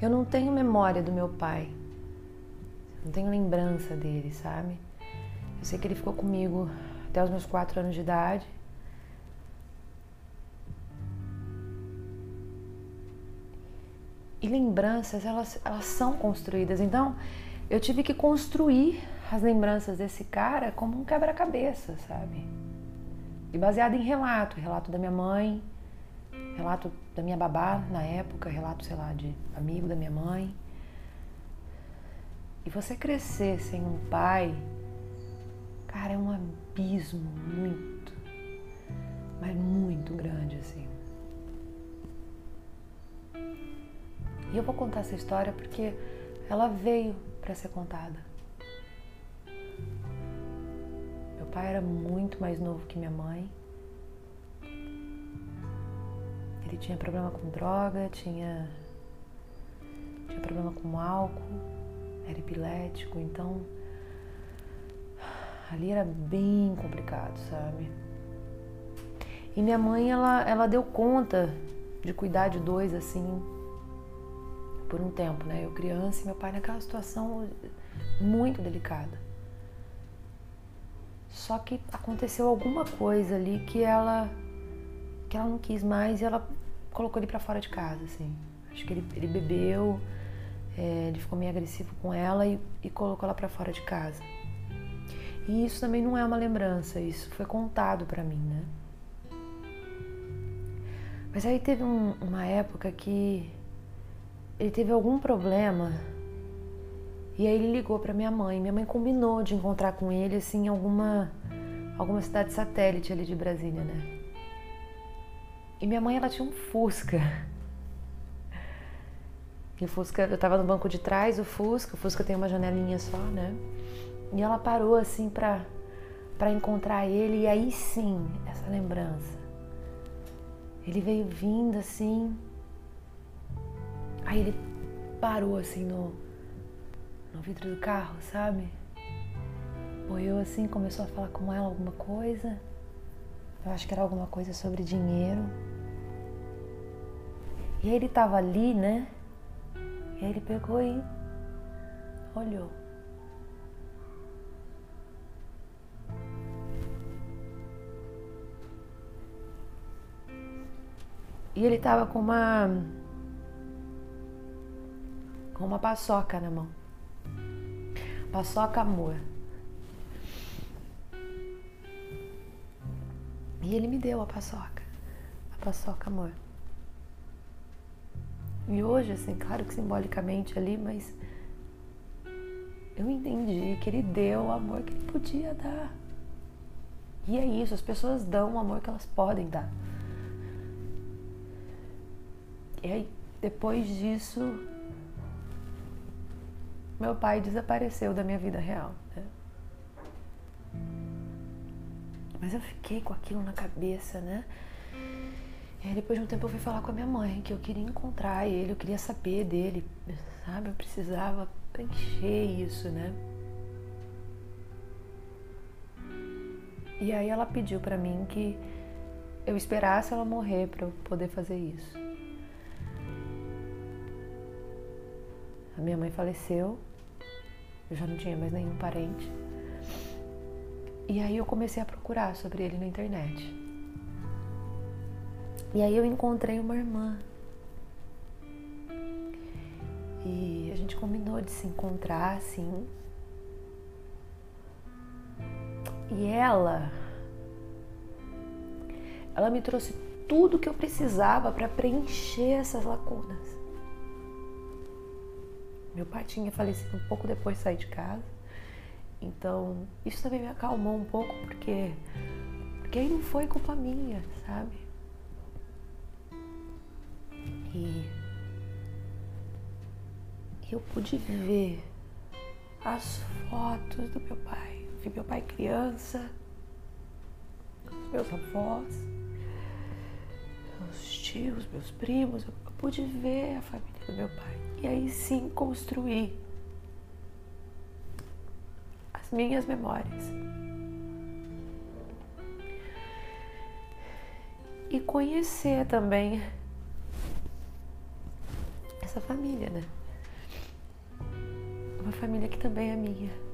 Eu não tenho memória do meu pai. Não tenho lembrança dele, sabe? Eu sei que ele ficou comigo até os meus quatro anos de idade. E lembranças, elas, elas são construídas. Então, eu tive que construir as lembranças desse cara como um quebra-cabeça, sabe? E baseado em relato, relato da minha mãe, relato da minha babá na época, relato, sei lá, de amigo da minha mãe. E você crescer sem um pai, cara, é um abismo muito, mas muito grande assim. E eu vou contar essa história porque ela veio para ser contada. Meu pai era muito mais novo que minha mãe. Ele tinha problema com droga, tinha, tinha problema com álcool, era epilético, então ali era bem complicado, sabe? E minha mãe, ela, ela deu conta de cuidar de dois assim por um tempo, né? Eu criança e meu pai naquela situação muito delicada. Só que aconteceu alguma coisa ali que ela que ela não quis mais e ela colocou ele para fora de casa, assim. Acho que ele, ele bebeu, é, ele ficou meio agressivo com ela e, e colocou ela para fora de casa. E isso também não é uma lembrança, isso foi contado para mim, né? Mas aí teve um, uma época que ele teve algum problema e aí ele ligou para minha mãe. Minha mãe combinou de encontrar com ele assim em alguma alguma cidade satélite ali de Brasília, né? E minha mãe ela tinha um Fusca. E o Fusca, eu tava no banco de trás do Fusca, o Fusca tem uma janelinha só, né? E ela parou assim para para encontrar ele e aí sim, essa lembrança. Ele veio vindo assim, Aí ele parou assim no, no vidro do carro, sabe? Olhou assim, começou a falar com ela alguma coisa. Eu acho que era alguma coisa sobre dinheiro. E aí ele tava ali, né? E aí ele pegou e olhou. E ele tava com uma com uma paçoca na mão. Paçoca amor. E ele me deu a paçoca. A paçoca amor. E hoje, assim, claro que simbolicamente ali, mas eu entendi que ele deu o amor que ele podia dar. E é isso, as pessoas dão o amor que elas podem dar. E aí, depois disso, meu pai desapareceu da minha vida real. Né? Mas eu fiquei com aquilo na cabeça, né? E aí depois de um tempo eu fui falar com a minha mãe que eu queria encontrar ele, eu queria saber dele, sabe? Eu precisava preencher isso, né? E aí ela pediu para mim que eu esperasse ela morrer para eu poder fazer isso. A minha mãe faleceu, eu já não tinha mais nenhum parente. E aí eu comecei a procurar sobre ele na internet. E aí eu encontrei uma irmã. E a gente combinou de se encontrar assim. E ela ela me trouxe tudo que eu precisava para preencher essas lacunas. Meu pai tinha falecido um pouco depois de sair de casa. Então, isso também me acalmou um pouco, porque, porque aí não foi culpa minha, sabe? E eu pude ver as fotos do meu pai. Vi meu pai criança, meus avós, meus tios, meus primos. Eu pude ver a família do meu pai e aí sim construir as minhas memórias. E conhecer também essa família, né? Uma família que também é minha.